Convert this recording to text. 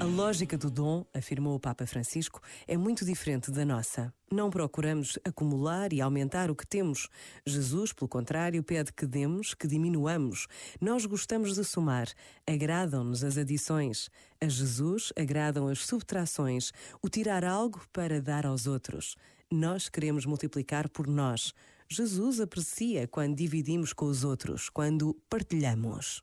A lógica do dom, afirmou o Papa Francisco, é muito diferente da nossa. Não procuramos acumular e aumentar o que temos. Jesus, pelo contrário, pede que demos, que diminuamos. Nós gostamos de somar. Agradam-nos as adições. A Jesus agradam as subtrações, o tirar algo para dar aos outros. Nós queremos multiplicar por nós. Jesus aprecia quando dividimos com os outros, quando partilhamos.